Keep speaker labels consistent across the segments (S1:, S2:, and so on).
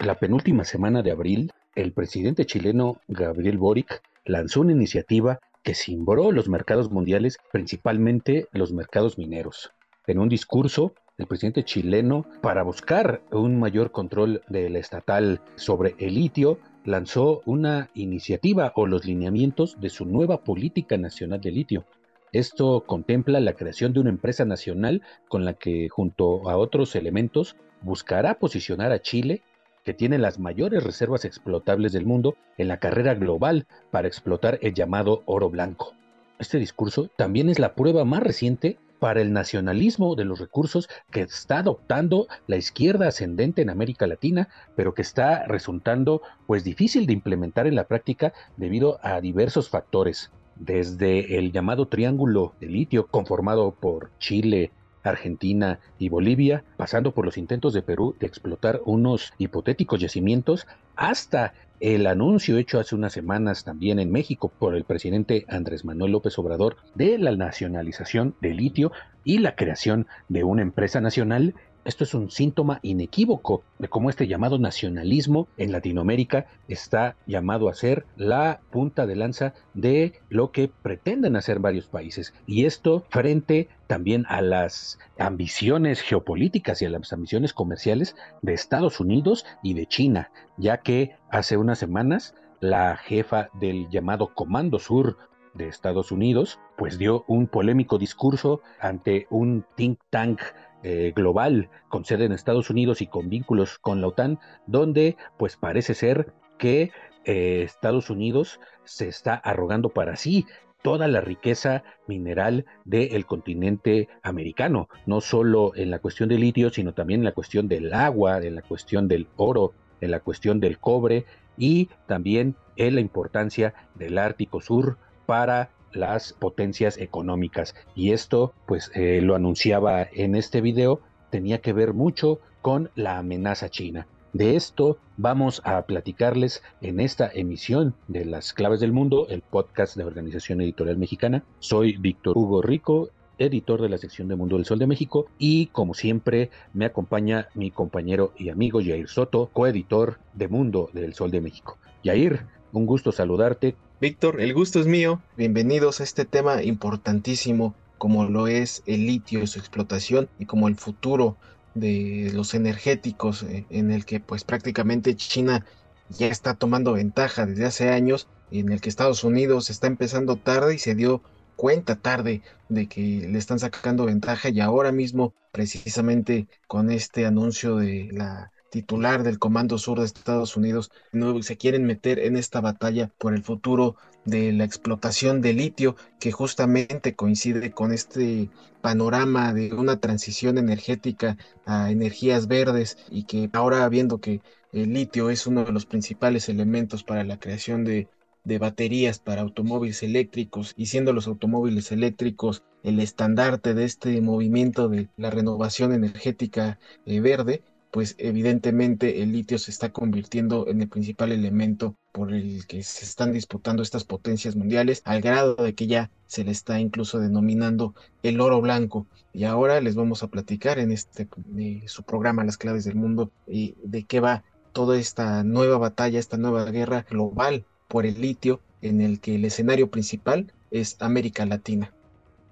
S1: La penúltima semana de abril, el presidente chileno Gabriel Boric lanzó una iniciativa que cimbró los mercados mundiales, principalmente los mercados mineros. En un discurso, el presidente chileno, para buscar un mayor control del estatal sobre el litio, lanzó una iniciativa o los lineamientos de su nueva política nacional de litio. Esto contempla la creación de una empresa nacional con la que, junto a otros elementos, buscará posicionar a Chile que tiene las mayores reservas explotables del mundo en la carrera global para explotar el llamado oro blanco. Este discurso también es la prueba más reciente para el nacionalismo de los recursos que está adoptando la izquierda ascendente en América Latina, pero que está resultando pues difícil de implementar en la práctica debido a diversos factores, desde el llamado triángulo de litio conformado por Chile, Argentina y Bolivia, pasando por los intentos de Perú de explotar unos hipotéticos yacimientos, hasta el anuncio hecho hace unas semanas también en México por el presidente Andrés Manuel López Obrador de la nacionalización del litio y la creación de una empresa nacional esto es un síntoma inequívoco de cómo este llamado nacionalismo en Latinoamérica está llamado a ser la punta de lanza de lo que pretenden hacer varios países. Y esto frente también a las ambiciones geopolíticas y a las ambiciones comerciales de Estados Unidos y de China, ya que hace unas semanas la jefa del llamado Comando Sur de Estados Unidos, pues dio un polémico discurso ante un think tank eh, global con sede en Estados Unidos y con vínculos con la OTAN, donde pues parece ser que eh, Estados Unidos se está arrogando para sí toda la riqueza mineral del continente americano, no solo en la cuestión del litio, sino también en la cuestión del agua, en la cuestión del oro, en la cuestión del cobre y también en la importancia del Ártico Sur para las potencias económicas. Y esto, pues eh, lo anunciaba en este video, tenía que ver mucho con la amenaza china. De esto vamos a platicarles en esta emisión de Las Claves del Mundo, el podcast de Organización Editorial Mexicana. Soy Víctor Hugo Rico, editor de la sección de Mundo del Sol de México, y como siempre me acompaña mi compañero y amigo Jair Soto, coeditor de Mundo del Sol de México. Jair, un gusto saludarte.
S2: Víctor, el gusto es mío. Bienvenidos a este tema importantísimo como lo es el litio y su explotación y como el futuro de los energéticos eh, en el que pues prácticamente China ya está tomando ventaja desde hace años y en el que Estados Unidos está empezando tarde y se dio cuenta tarde de que le están sacando ventaja y ahora mismo precisamente con este anuncio de la titular del Comando Sur de Estados Unidos, no se quieren meter en esta batalla por el futuro de la explotación de litio, que justamente coincide con este panorama de una transición energética a energías verdes y que ahora viendo que el litio es uno de los principales elementos para la creación de, de baterías para automóviles eléctricos y siendo los automóviles eléctricos el estandarte de este movimiento de la renovación energética eh, verde, pues evidentemente el litio se está convirtiendo en el principal elemento por el que se están disputando estas potencias mundiales, al grado de que ya se le está incluso denominando el oro blanco. Y ahora les vamos a platicar en este su programa Las claves del mundo y de qué va toda esta nueva batalla, esta nueva guerra global por el litio, en el que el escenario principal es América Latina.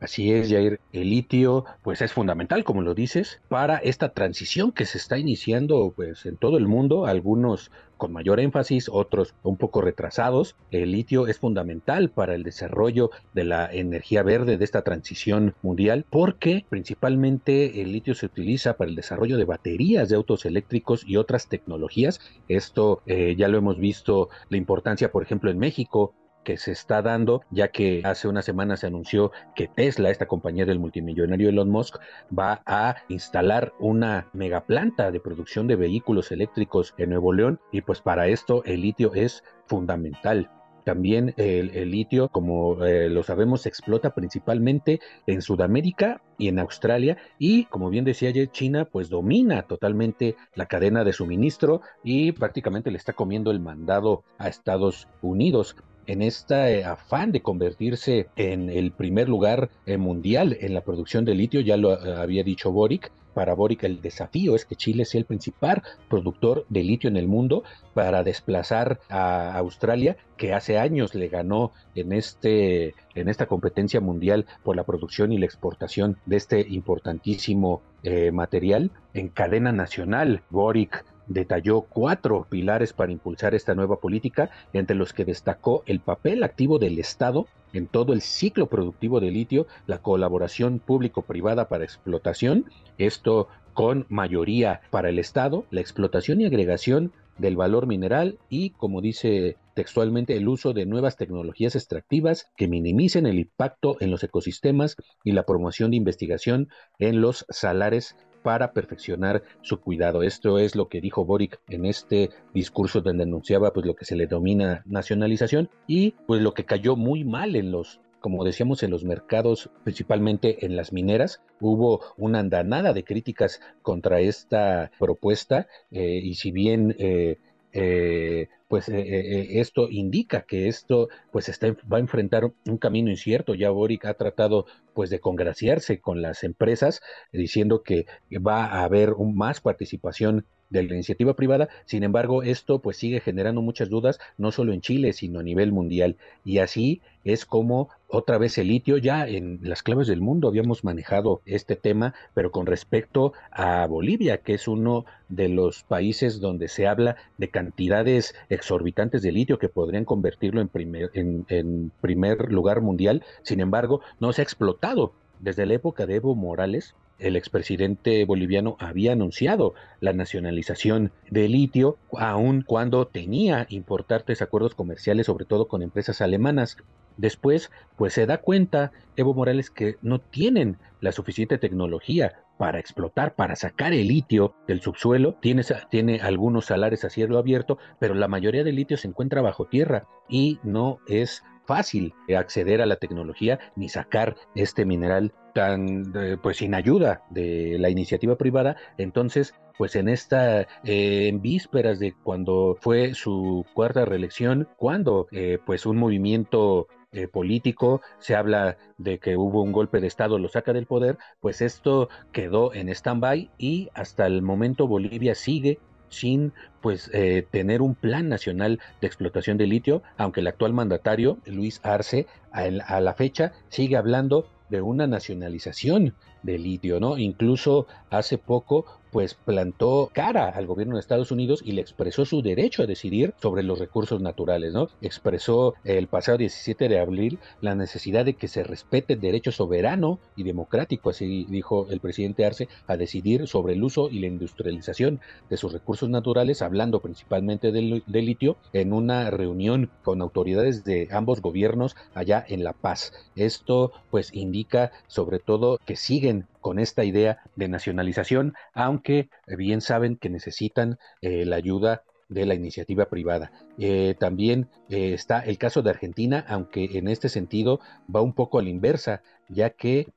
S1: Así es, Jair. El litio, pues es fundamental, como lo dices, para esta transición que se está iniciando, pues en todo el mundo. Algunos con mayor énfasis, otros un poco retrasados. El litio es fundamental para el desarrollo de la energía verde de esta transición mundial, porque principalmente el litio se utiliza para el desarrollo de baterías de autos eléctricos y otras tecnologías. Esto eh, ya lo hemos visto la importancia, por ejemplo, en México que se está dando, ya que hace una semana se anunció que Tesla, esta compañía del multimillonario Elon Musk, va a instalar una megaplanta de producción de vehículos eléctricos en Nuevo León y pues para esto el litio es fundamental. También el, litio, como eh, lo sabemos, se explota principalmente en Sudamérica y en Australia. Y como bien decía ayer, China pues domina totalmente la cadena de suministro y prácticamente le está comiendo el mandado a Estados Unidos en este afán de convertirse en el primer lugar eh, mundial en la producción de litio, ya lo eh, había dicho Boric, para Boric el desafío es que Chile sea el principal productor de litio en el mundo para desplazar a Australia, que hace años le ganó en, este, en esta competencia mundial por la producción y la exportación de este importantísimo eh, material en cadena nacional. Boric detalló cuatro pilares para impulsar esta nueva política, entre los que destacó el papel activo del Estado en todo el ciclo productivo de litio, la colaboración público-privada para explotación, esto con mayoría para el Estado, la explotación y agregación del valor mineral y, como dice textualmente, el uso de nuevas tecnologías extractivas que minimicen el impacto en los ecosistemas y la promoción de investigación en los salares para perfeccionar su cuidado. Esto es lo que dijo Boric en este discurso donde anunciaba pues lo que se le domina nacionalización y pues lo que cayó muy mal en los como decíamos, en los mercados, principalmente en las mineras, hubo una andanada de críticas contra esta propuesta eh, y si bien eh, eh, pues eh, eh, esto indica que esto pues está, va a enfrentar un camino incierto. Ya Boric ha tratado pues de congraciarse con las empresas diciendo que va a haber un, más participación de la iniciativa privada. Sin embargo, esto pues sigue generando muchas dudas, no solo en Chile, sino a nivel mundial. Y así es como otra vez el litio, ya en las claves del mundo habíamos manejado este tema, pero con respecto a Bolivia, que es uno de los países donde se habla de cantidades exorbitantes de litio que podrían convertirlo en primer, en primer lugar mundial. Sin embargo, no se ha explotado. Desde la época de Evo Morales, el expresidente boliviano había anunciado la nacionalización de litio, aun cuando tenía importantes acuerdos comerciales, sobre todo con empresas alemanas. Después, pues se da cuenta Evo Morales que no tienen la suficiente tecnología para explotar, para sacar el litio del subsuelo. Tiene, tiene algunos salares a cielo abierto, pero la mayoría del litio se encuentra bajo tierra y no es fácil acceder a la tecnología ni sacar este mineral tan eh, pues sin ayuda de la iniciativa privada. Entonces pues en esta eh, en vísperas de cuando fue su cuarta reelección cuando eh, pues un movimiento político, se habla de que hubo un golpe de Estado, lo saca del poder, pues esto quedó en stand-by y hasta el momento Bolivia sigue sin pues eh, tener un plan nacional de explotación de litio, aunque el actual mandatario, Luis Arce, a la fecha sigue hablando de una nacionalización de litio, ¿no? Incluso hace poco pues plantó cara al gobierno de Estados Unidos y le expresó su derecho a decidir sobre los recursos naturales, ¿no? Expresó el pasado 17 de abril la necesidad de que se respete el derecho soberano y democrático, así dijo el presidente Arce, a decidir sobre el uso y la industrialización de sus recursos naturales, hablando principalmente del, litio en una reunión con autoridades de ambos gobiernos allá en La Paz. Esto pues indica sobre todo que sigue con esta idea de nacionalización, aunque bien saben que necesitan eh, la ayuda de la iniciativa privada. Eh, también eh, está el caso de Argentina, aunque en este sentido va un poco a la inversa, ya que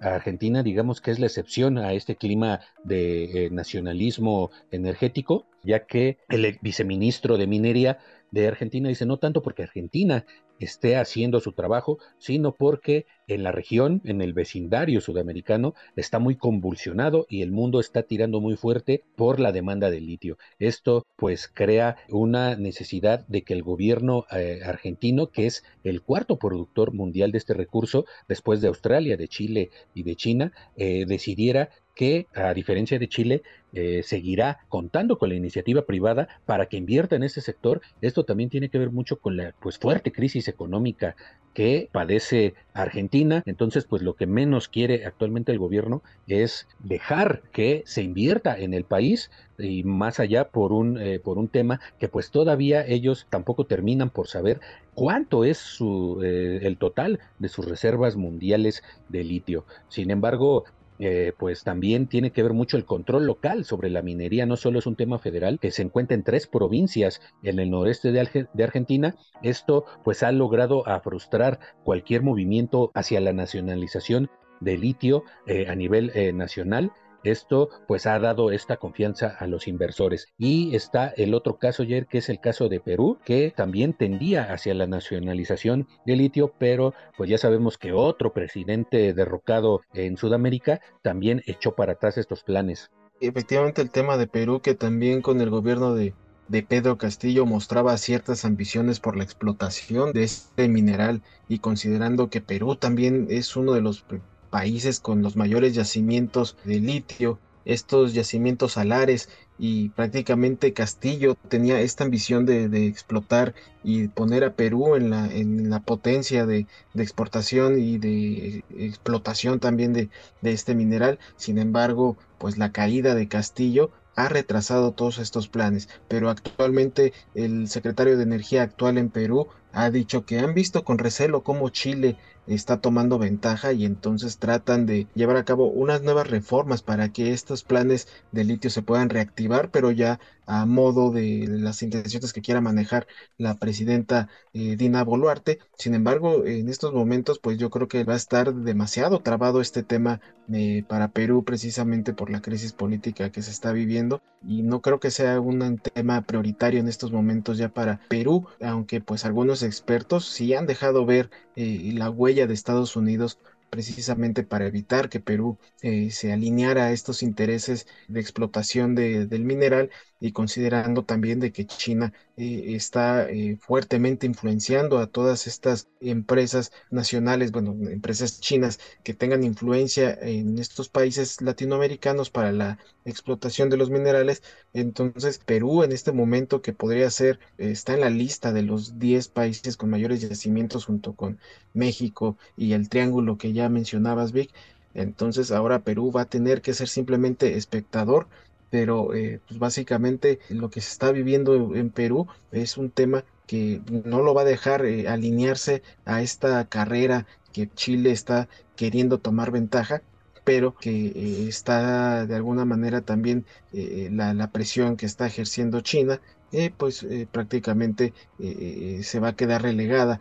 S1: Argentina, digamos que es la excepción a este clima de nacionalismo energético, ya que el viceministro de Minería de Argentina dice no tanto porque Argentina esté haciendo su trabajo, sino porque en la región, en el vecindario sudamericano, está muy convulsionado y el mundo está tirando muy fuerte por la demanda de litio. Esto pues crea una necesidad de que el gobierno eh, argentino, que es el cuarto productor mundial de este recurso, después de Australia, de Chile y de China, eh, decidiera que, a diferencia de Chile, eh, seguirá contando con la iniciativa privada para que invierta en ese sector. Esto también tiene que ver mucho con la pues, fuerte crisis económica que padece Argentina. Entonces, pues lo que menos quiere actualmente el gobierno es dejar que se invierta en el país y más allá por un, eh, por un tema que pues todavía ellos tampoco terminan por saber cuánto es su, eh, el total de sus reservas mundiales de litio. Sin embargo, eh, pues también tiene que ver mucho el control local sobre la minería, no solo es un tema federal que se encuentra en tres provincias en el noreste de, Argentina, esto pues ha logrado frustrar cualquier movimiento hacia la nacionalización de litio a nivel nacional esto pues ha dado esta confianza a los inversores. Y está el otro caso ayer que es el caso de Perú, que también tendía hacia la nacionalización de litio, pero pues ya sabemos que otro presidente derrocado en Sudamérica también echó para atrás estos planes.
S2: Efectivamente el tema de Perú que también con el gobierno de, de Pedro Castillo mostraba ciertas ambiciones por la explotación de este mineral y considerando que Perú también es uno de los países con los mayores yacimientos de litio, estos yacimientos salares y prácticamente Castillo tenía esta ambición de, explotar y poner a Perú en la, en la potencia de, exportación y de explotación también de, de este mineral. Sin embargo, pues la caída de Castillo ha retrasado todos estos planes, pero actualmente el secretario de Energía actual en Perú ha dicho que han visto con recelo cómo Chile está tomando ventaja y entonces tratan de llevar a cabo unas nuevas reformas para que estos planes de litio se puedan reactivar, pero ya a modo de las intenciones que quiera manejar la presidenta eh, Dina Boluarte. Sin embargo, en estos momentos, pues yo creo que va a estar demasiado trabado este tema eh, para Perú precisamente por la crisis política que se está viviendo y no creo que sea un tema prioritario en estos momentos ya para Perú, aunque pues algunos expertos sí han dejado ver eh, la huella de Estados Unidos precisamente para evitar que Perú se alineara a estos intereses de explotación del mineral y considerando también de que China eh, está eh, fuertemente influenciando a todas estas empresas nacionales, bueno, empresas chinas que tengan influencia en estos países latinoamericanos para la explotación de los minerales. Entonces, Perú en este momento que podría ser, está en la lista de los 10 países con mayores yacimientos junto con México y el triángulo que ya mencionabas, Vic. Entonces ahora Perú va a tener que ser simplemente espectador pero eh, pues básicamente lo que se está viviendo en Perú es un tema que no lo va a dejar eh, alinearse a esta carrera que Chile está queriendo tomar ventaja pero que eh, está de alguna manera también la, la, presión que está ejerciendo China eh, pues eh, prácticamente eh, se va a quedar relegada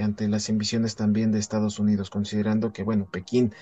S2: ante las ambiciones también de Estados Unidos, considerando que, bueno, Pekín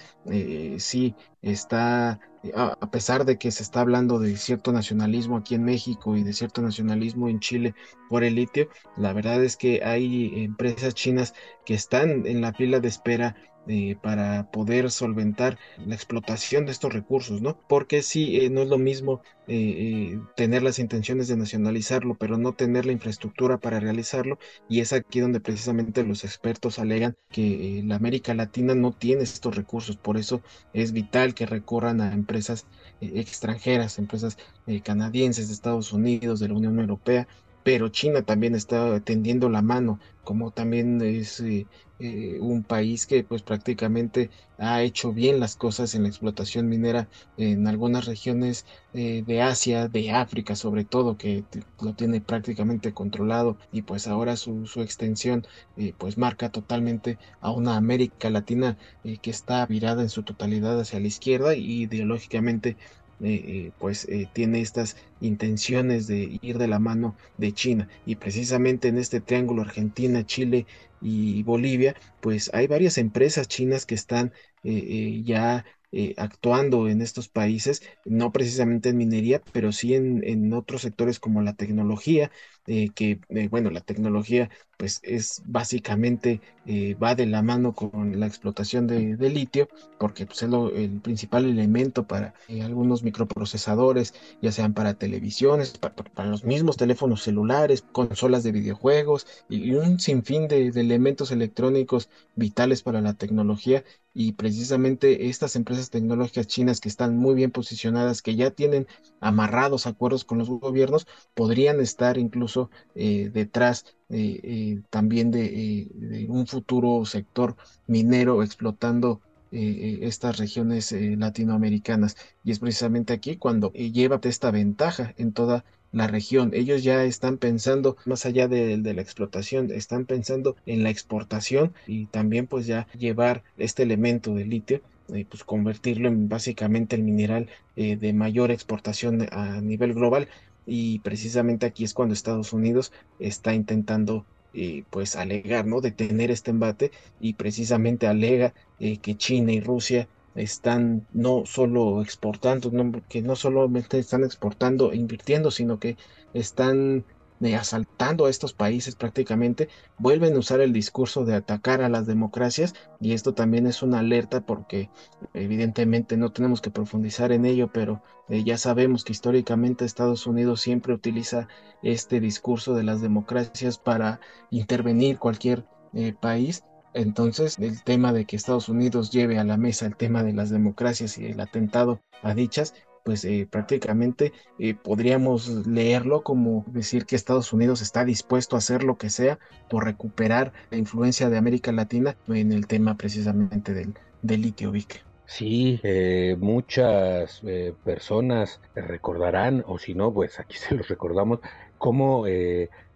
S2: sí está, a pesar de que se está hablando de cierto nacionalismo aquí en México y de cierto nacionalismo en Chile por el litio, la verdad es que hay empresas chinas que están en la fila de espera eh, para poder solventar la explotación de estos recursos, ¿no? Porque sí, eh, no es lo mismo eh, tener las intenciones de nacionalizarlo, pero no tener la infraestructura para realizarlo, y es aquí donde precisamente los expertos alegan que la América Latina no tiene estos recursos, por eso es vital que recorran a empresas extranjeras, empresas canadienses, de Estados Unidos, de la Unión Europea, pero China también está tendiendo la mano, como también es eh, eh, un país que pues prácticamente ha hecho bien las cosas en la explotación minera en algunas regiones eh, de Asia, de África sobre todo, que lo tiene prácticamente controlado y pues ahora su, su extensión pues marca totalmente a una América Latina que está virada en su totalidad hacia la izquierda y ideológicamente eh, eh, pues eh, tiene estas intenciones de ir de la mano de China. Y precisamente en este triángulo Argentina, Chile y Bolivia, pues hay varias empresas chinas que están ya actuando en estos países, no precisamente en minería, pero sí en, en otros sectores como la tecnología, eh, que, eh, bueno, la tecnología pues es básicamente eh, va de la mano con la explotación de, litio, porque pues, es el principal elemento para algunos microprocesadores, ya sean para televisiones, para, los mismos teléfonos celulares, consolas de videojuegos y, un sinfín de elementos electrónicos vitales para la tecnología. Y precisamente estas empresas tecnológicas chinas que están muy bien posicionadas, que ya tienen amarrados acuerdos con los gobiernos, podrían estar incluso eh, detrás también de, un futuro sector minero explotando estas regiones latinoamericanas. Y es precisamente aquí cuando lleva esta ventaja en toda la región. Ellos ya están pensando más allá de, la explotación, están pensando en la exportación y también pues ya llevar este elemento de litio y pues convertirlo en básicamente el mineral eh, de mayor exportación a nivel global y precisamente aquí es cuando Estados Unidos está intentando eh, pues alegar, ¿no? Detener este embate y precisamente alega eh, que China y Rusia están no solo exportando, que no solamente están exportando e invirtiendo, sino que están eh, asaltando a estos países prácticamente, vuelven a usar el discurso de atacar a las democracias y esto también es una alerta porque evidentemente no tenemos que profundizar en ello, pero eh, ya sabemos que históricamente Estados Unidos siempre utiliza este discurso de las democracias para intervenir cualquier eh, país. Entonces, el tema de que Estados Unidos lleve a la mesa el tema de las democracias y el atentado a dichas, pues eh, prácticamente eh, podríamos leerlo como decir que Estados Unidos está dispuesto a hacer lo que sea por recuperar la influencia de América Latina en el tema precisamente del, litio VIC.
S1: Sí, eh, muchas personas recordarán, o si no, pues aquí se los recordamos, cómo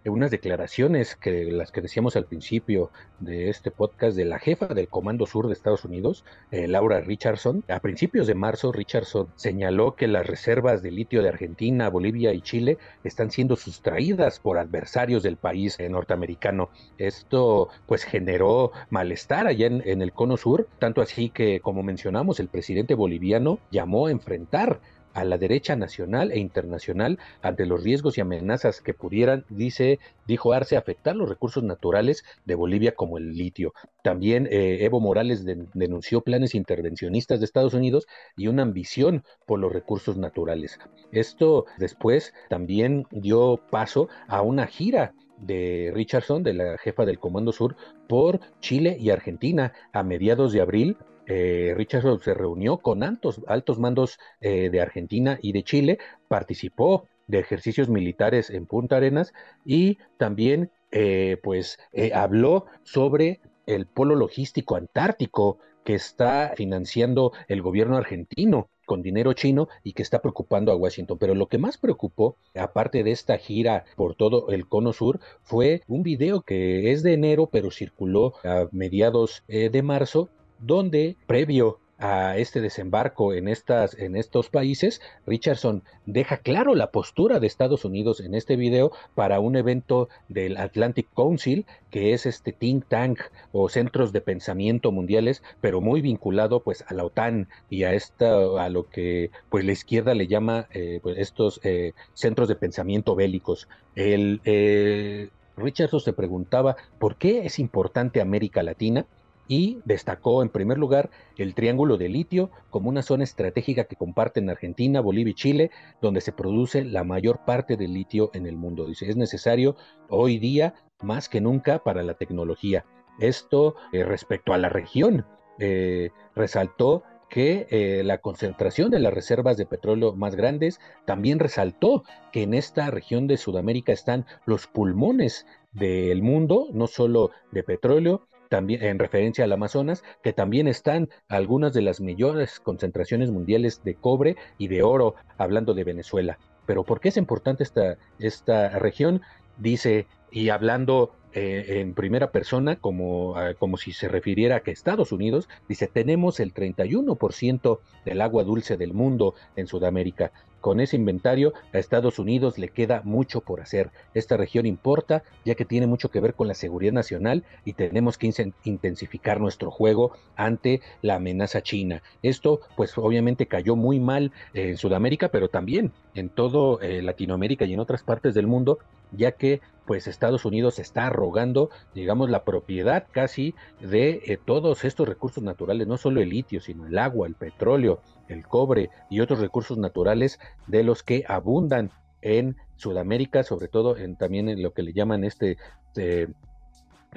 S1: unas declaraciones que las que decíamos al principio de este podcast de la jefa del Comando Sur de Estados Unidos, eh, Laura Richardson. A principios de marzo, Richardson señaló que las reservas de litio de Argentina, Bolivia y Chile están siendo sustraídas por adversarios del país eh, norteamericano. Esto pues generó malestar allá en, en el Cono Sur, tanto así que, como mencionamos, el presidente boliviano llamó a enfrentar a la derecha nacional e internacional ante los riesgos y amenazas que pudieran, dice, dijo Arce, afectar los recursos naturales de Bolivia como el litio. También eh, Evo Morales denunció planes intervencionistas de Estados Unidos y una ambición por los recursos naturales. Esto después también dio paso a una gira de Richardson, de la jefa del Comando Sur, por Chile y Argentina a mediados de abril eh, Richardson se reunió con altos, altos mandos eh, de Argentina y de Chile, participó de ejercicios militares en Punta Arenas y también eh, pues habló sobre el polo logístico antártico que está financiando el gobierno argentino con dinero chino y que está preocupando a Washington. Pero lo que más preocupó, aparte de esta gira por todo el cono sur, fue un video que es de enero, pero circuló a mediados de marzo, donde previo a este desembarco en, estas, en estos países, Richardson deja claro la postura de Estados Unidos en este video para un evento del Atlantic Council, que es este think tank o centros de pensamiento mundiales, pero muy vinculado pues a la OTAN y a esta, a lo que pues la izquierda le llama eh, pues, estos eh, centros de pensamiento bélicos. El eh, Richardson se preguntaba por qué es importante América Latina y destacó en primer lugar el Triángulo de Litio como una zona estratégica que comparten Argentina, Bolivia y Chile, donde se produce la mayor parte del litio en el mundo. Dice, es necesario hoy día más que nunca para la tecnología. Esto eh, respecto a la región, eh, resaltó que eh, la concentración de las reservas de petróleo más grandes también resaltó que en esta región de Sudamérica están los pulmones del mundo, no solo de petróleo, en referencia al Amazonas, que también están algunas de las mayores concentraciones mundiales de cobre y de oro, hablando de Venezuela. Pero ¿por qué es importante esta, esta región? Dice, y hablando eh, en primera persona, como, ah, como si se refiriera a que Estados Unidos, dice, tenemos el 31% del agua dulce del mundo en Sudamérica. Con ese inventario, a Estados Unidos le queda mucho por hacer. Esta región importa, ya que tiene mucho que ver con la seguridad nacional y tenemos que intensificar nuestro juego ante la amenaza china. Esto, pues obviamente cayó muy mal en Sudamérica, pero también en todo eh, Latinoamérica y en otras partes del mundo, ya que pues Estados Unidos está arrogando, digamos, la propiedad casi de eh, todos estos recursos naturales, no solo el litio, sino el agua, el petróleo, el cobre y otros recursos naturales de los que abundan en Sudamérica, sobre todo en también en lo que le llaman este eh,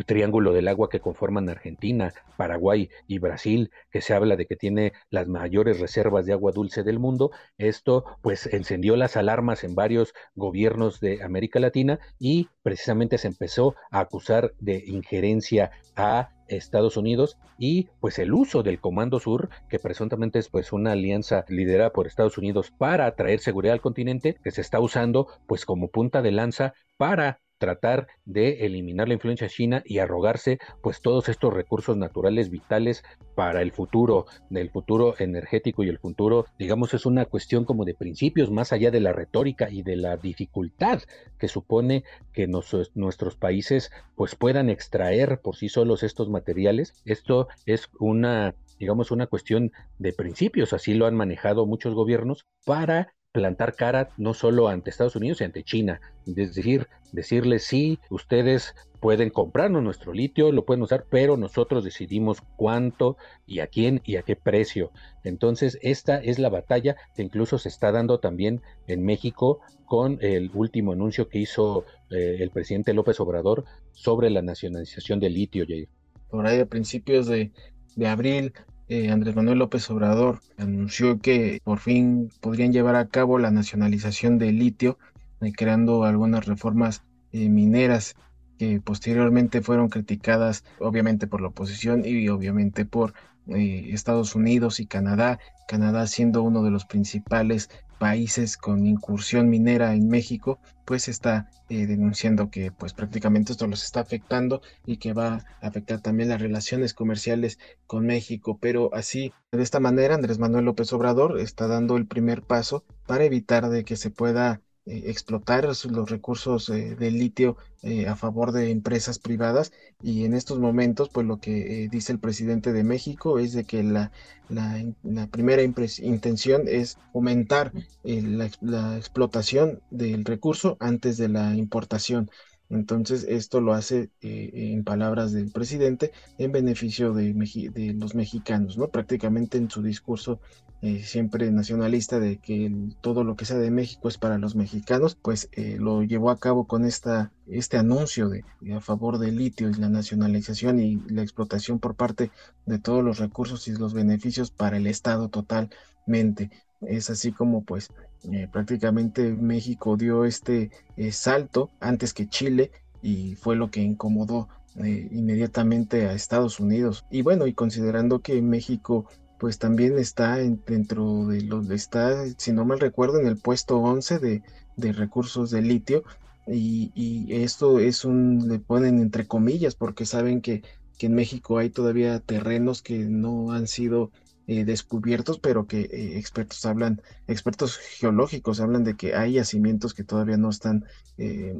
S1: triángulo del agua que conforman Argentina, Paraguay y Brasil, que se habla de que tiene las mayores reservas de agua dulce del mundo. Esto pues encendió las alarmas en varios gobiernos de América Latina y precisamente se empezó a acusar de injerencia a Estados Unidos y pues el uso del Comando Sur, que presuntamente es pues una alianza liderada por Estados Unidos para traer seguridad al continente, que se está usando pues como punta de lanza para tratar de eliminar la influencia china y arrogarse pues todos estos recursos naturales vitales para el futuro, del futuro energético y el futuro, digamos, es una cuestión como de principios más allá de la retórica y de la dificultad que supone que nuestros países pues puedan extraer por sí solos estos materiales. Esto es una digamos, una cuestión de principios, así lo han manejado muchos gobiernos, para plantar cara no solo ante Estados Unidos, sino ante China. Es decir, decirles sí, ustedes pueden comprarnos nuestro litio, lo pueden usar, pero nosotros decidimos cuánto y a quién y a qué precio. Entonces, esta es la batalla que incluso se está dando también en México con el último anuncio que hizo eh, el presidente López Obrador sobre la nacionalización del litio, Jair.
S2: Por ahí a principios de, de abril eh, Andrés Manuel López Obrador anunció que por fin podrían llevar a cabo la nacionalización del litio, eh, creando algunas reformas eh, mineras que posteriormente fueron criticadas obviamente por la oposición y obviamente por Estados Unidos y Canadá, Canadá siendo uno de los principales países con incursión minera en México, pues está eh, denunciando que pues prácticamente esto los está afectando y que va a afectar también las relaciones comerciales con México. Pero así, de esta manera, Andrés Manuel López Obrador está dando el primer paso para evitar de que se pueda eh, explotar los recursos eh, del litio eh, a favor de empresas privadas y en estos momentos pues lo que dice el presidente de México es de que la, la, primera intención es aumentar la, explotación del recurso antes de la importación entonces, esto lo hace, eh, en palabras del presidente, en beneficio de, de, los mexicanos, ¿no? Prácticamente en su discurso eh, siempre nacionalista de que todo lo que sea de México es para los mexicanos, pues eh, lo llevó a cabo con esta, este anuncio de, a favor del litio y la nacionalización y la explotación por parte de todos los recursos y los beneficios para el Estado totalmente. Es así como pues eh, prácticamente México dio este salto antes que Chile y fue lo que incomodó inmediatamente a Estados Unidos. Y bueno, y considerando que México pues también está dentro de los, está, si no mal recuerdo, en el puesto 11 de, de recursos de litio. Y, y, esto es un, le ponen entre comillas, porque saben que, que en México hay todavía terrenos que no han sido eh, descubiertos, pero que eh, expertos hablan, expertos geológicos hablan de que hay yacimientos que todavía no están eh,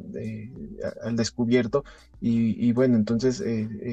S2: al descubierto. Y, bueno, entonces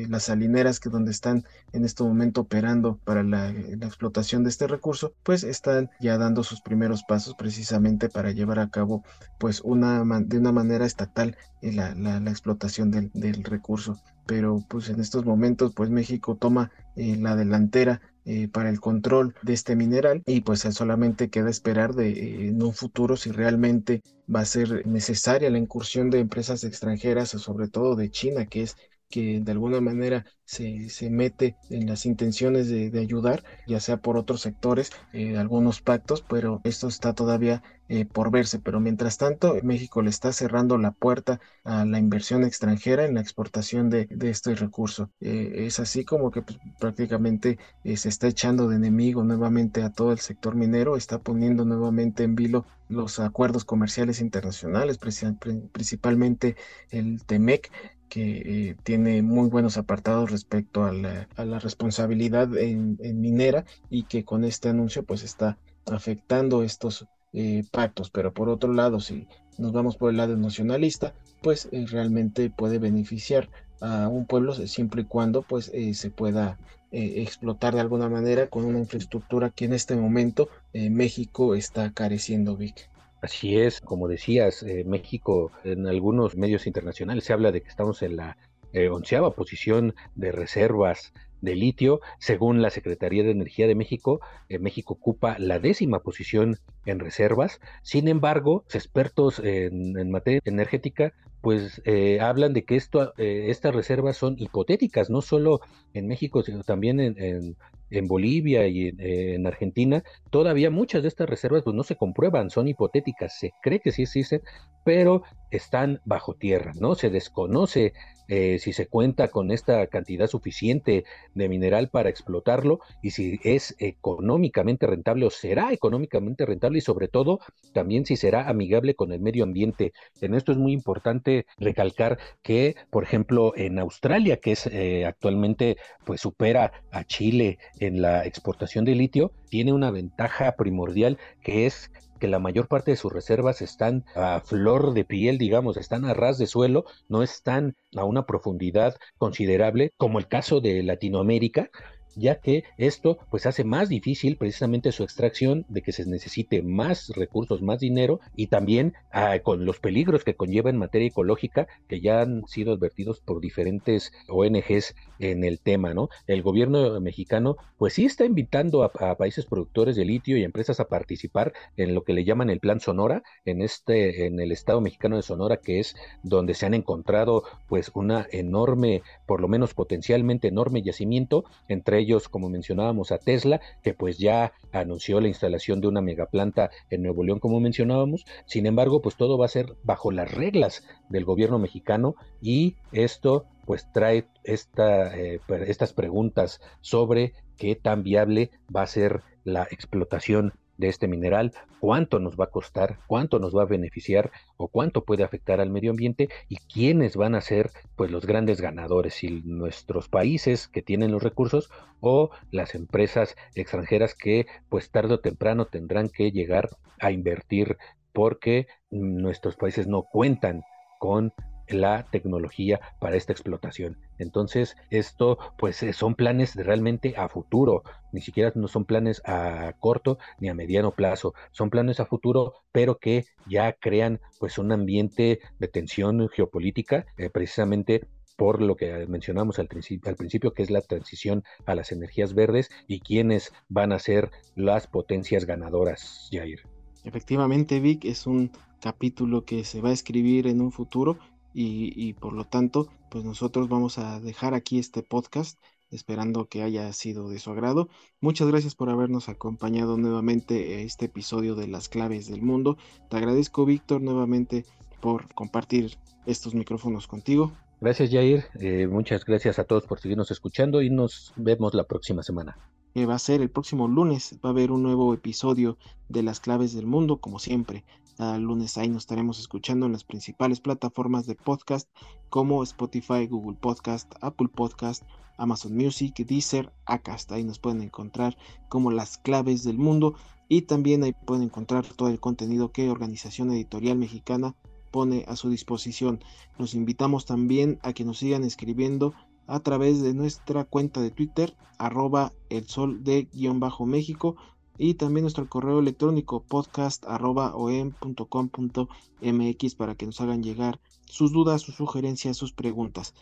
S2: las salineras que donde están en este momento operando para la, explotación de este recurso, pues están ya dando sus primeros pasos precisamente para llevar a cabo pues una de una manera estatal la, la, explotación del, del recurso pero pues en estos momentos pues México toma la delantera eh, para el control de este mineral y pues solamente queda esperar de eh, en un futuro si realmente va a ser necesaria la incursión de empresas extranjeras sobre todo de China que es que de alguna manera se, se mete en las intenciones de, ayudar, ya sea por otros sectores, eh, algunos pactos, pero esto está todavía eh, por verse. Pero mientras tanto, México le está cerrando la puerta a la inversión extranjera en la exportación de, de este recurso. Eh, es así como que pues, prácticamente se está echando de enemigo nuevamente a todo el sector minero, está poniendo nuevamente en vilo los acuerdos comerciales internacionales, principalmente el TEMEC, que eh, tiene muy buenos apartados respecto a la, responsabilidad en, minera y que con este anuncio pues está afectando estos eh, pactos. Pero por otro lado, si nos vamos por el lado nacionalista, pues eh, realmente puede beneficiar a un pueblo siempre y cuando pues se pueda explotar de alguna manera con una infraestructura que en este momento México está careciendo, Vic.
S1: Así es, como decías, eh, México en algunos medios internacionales se habla de que estamos en la eh, onceava posición de reservas de litio. Según la Secretaría de Energía de México, eh, México ocupa la décima posición en reservas. Sin embargo, expertos en, en materia energética pues eh, hablan de que esto, eh, estas reservas son hipotéticas, no solo en México, sino también en, en Bolivia y en, Argentina, todavía muchas de estas reservas pues no se comprueban, son hipotéticas, se cree que sí existen, pero están bajo tierra, ¿no? Se desconoce eh, si se cuenta con esta cantidad suficiente de mineral para explotarlo y si es económicamente rentable o será económicamente rentable y sobre todo también si será amigable con el medio ambiente. En esto es muy importante recalcar que, por ejemplo, en Australia, que es eh, actualmente pues supera a Chile en la exportación de litio, tiene una ventaja primordial que es que la mayor parte de sus reservas están a flor de piel, digamos, están a ras de suelo, no están a una profundidad considerable, como el caso de Latinoamérica, ya que esto pues hace más difícil precisamente su extracción, de que se necesite más recursos, más dinero y también ah, con los peligros que conlleva en materia ecológica que ya han sido advertidos por diferentes ONGs en el tema, ¿no? El gobierno mexicano pues sí está invitando a, países productores de litio y empresas a participar en lo que le llaman el Plan Sonora, en este, en el estado mexicano de Sonora, que es donde se han encontrado pues una enorme, por lo menos potencialmente enorme yacimiento, entre ellos, como mencionábamos, a Tesla, que pues ya anunció la instalación de una megaplanta en Nuevo León, como mencionábamos. Sin embargo, pues todo va a ser bajo las reglas del gobierno mexicano y esto pues trae esta, eh, estas preguntas sobre qué tan viable va a ser la explotación de este mineral, cuánto nos va a costar, cuánto nos va a beneficiar o cuánto puede afectar al medio ambiente y quiénes van a ser pues los grandes ganadores, si nuestros países que tienen los recursos o las empresas extranjeras que pues tarde o temprano tendrán que llegar a invertir porque nuestros países no cuentan con la tecnología para esta explotación. Entonces, esto pues eh, son planes realmente a futuro, ni siquiera no son planes a corto ni a mediano plazo, son planes a futuro, pero que ya crean pues un ambiente de tensión geopolítica, eh, precisamente por lo que mencionamos al principio, al principio, que es la transición a las energías verdes y quiénes van a ser las potencias ganadoras, Jair.
S2: Efectivamente, Vic, es un capítulo que se va a escribir en un futuro y, por lo tanto, pues nosotros vamos a dejar aquí este podcast esperando que haya sido de su agrado. Muchas gracias por habernos acompañado nuevamente a este episodio de las claves del mundo. Te agradezco, Víctor, nuevamente por compartir estos micrófonos contigo.
S1: Gracias, Jair. Eh, muchas gracias a todos por seguirnos escuchando y nos vemos la próxima semana.
S2: Que va a ser el próximo lunes. Va a haber un nuevo episodio de las claves del mundo, como siempre. Lunes ahí nos estaremos escuchando en las principales plataformas de podcast como Spotify, Google Podcast, Apple Podcast, Amazon Music, Deezer, Acast. Ahí nos pueden encontrar como las claves del mundo y también ahí pueden encontrar todo el contenido que Organización Editorial Mexicana pone a su disposición. Los invitamos también a que nos sigan escribiendo a través de nuestra cuenta de Twitter, arroba el sol de guion bajo México y también nuestro correo electrónico podcast.om.com.mx para que nos hagan llegar sus dudas, sus sugerencias, sus preguntas.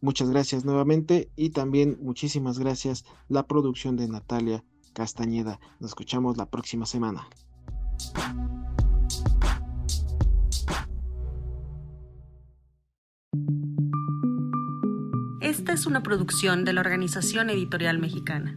S2: Muchas gracias nuevamente y también muchísimas gracias la producción de Natalia Castañeda. Nos escuchamos la próxima semana.
S3: Esta es una producción de la Organización Editorial Mexicana.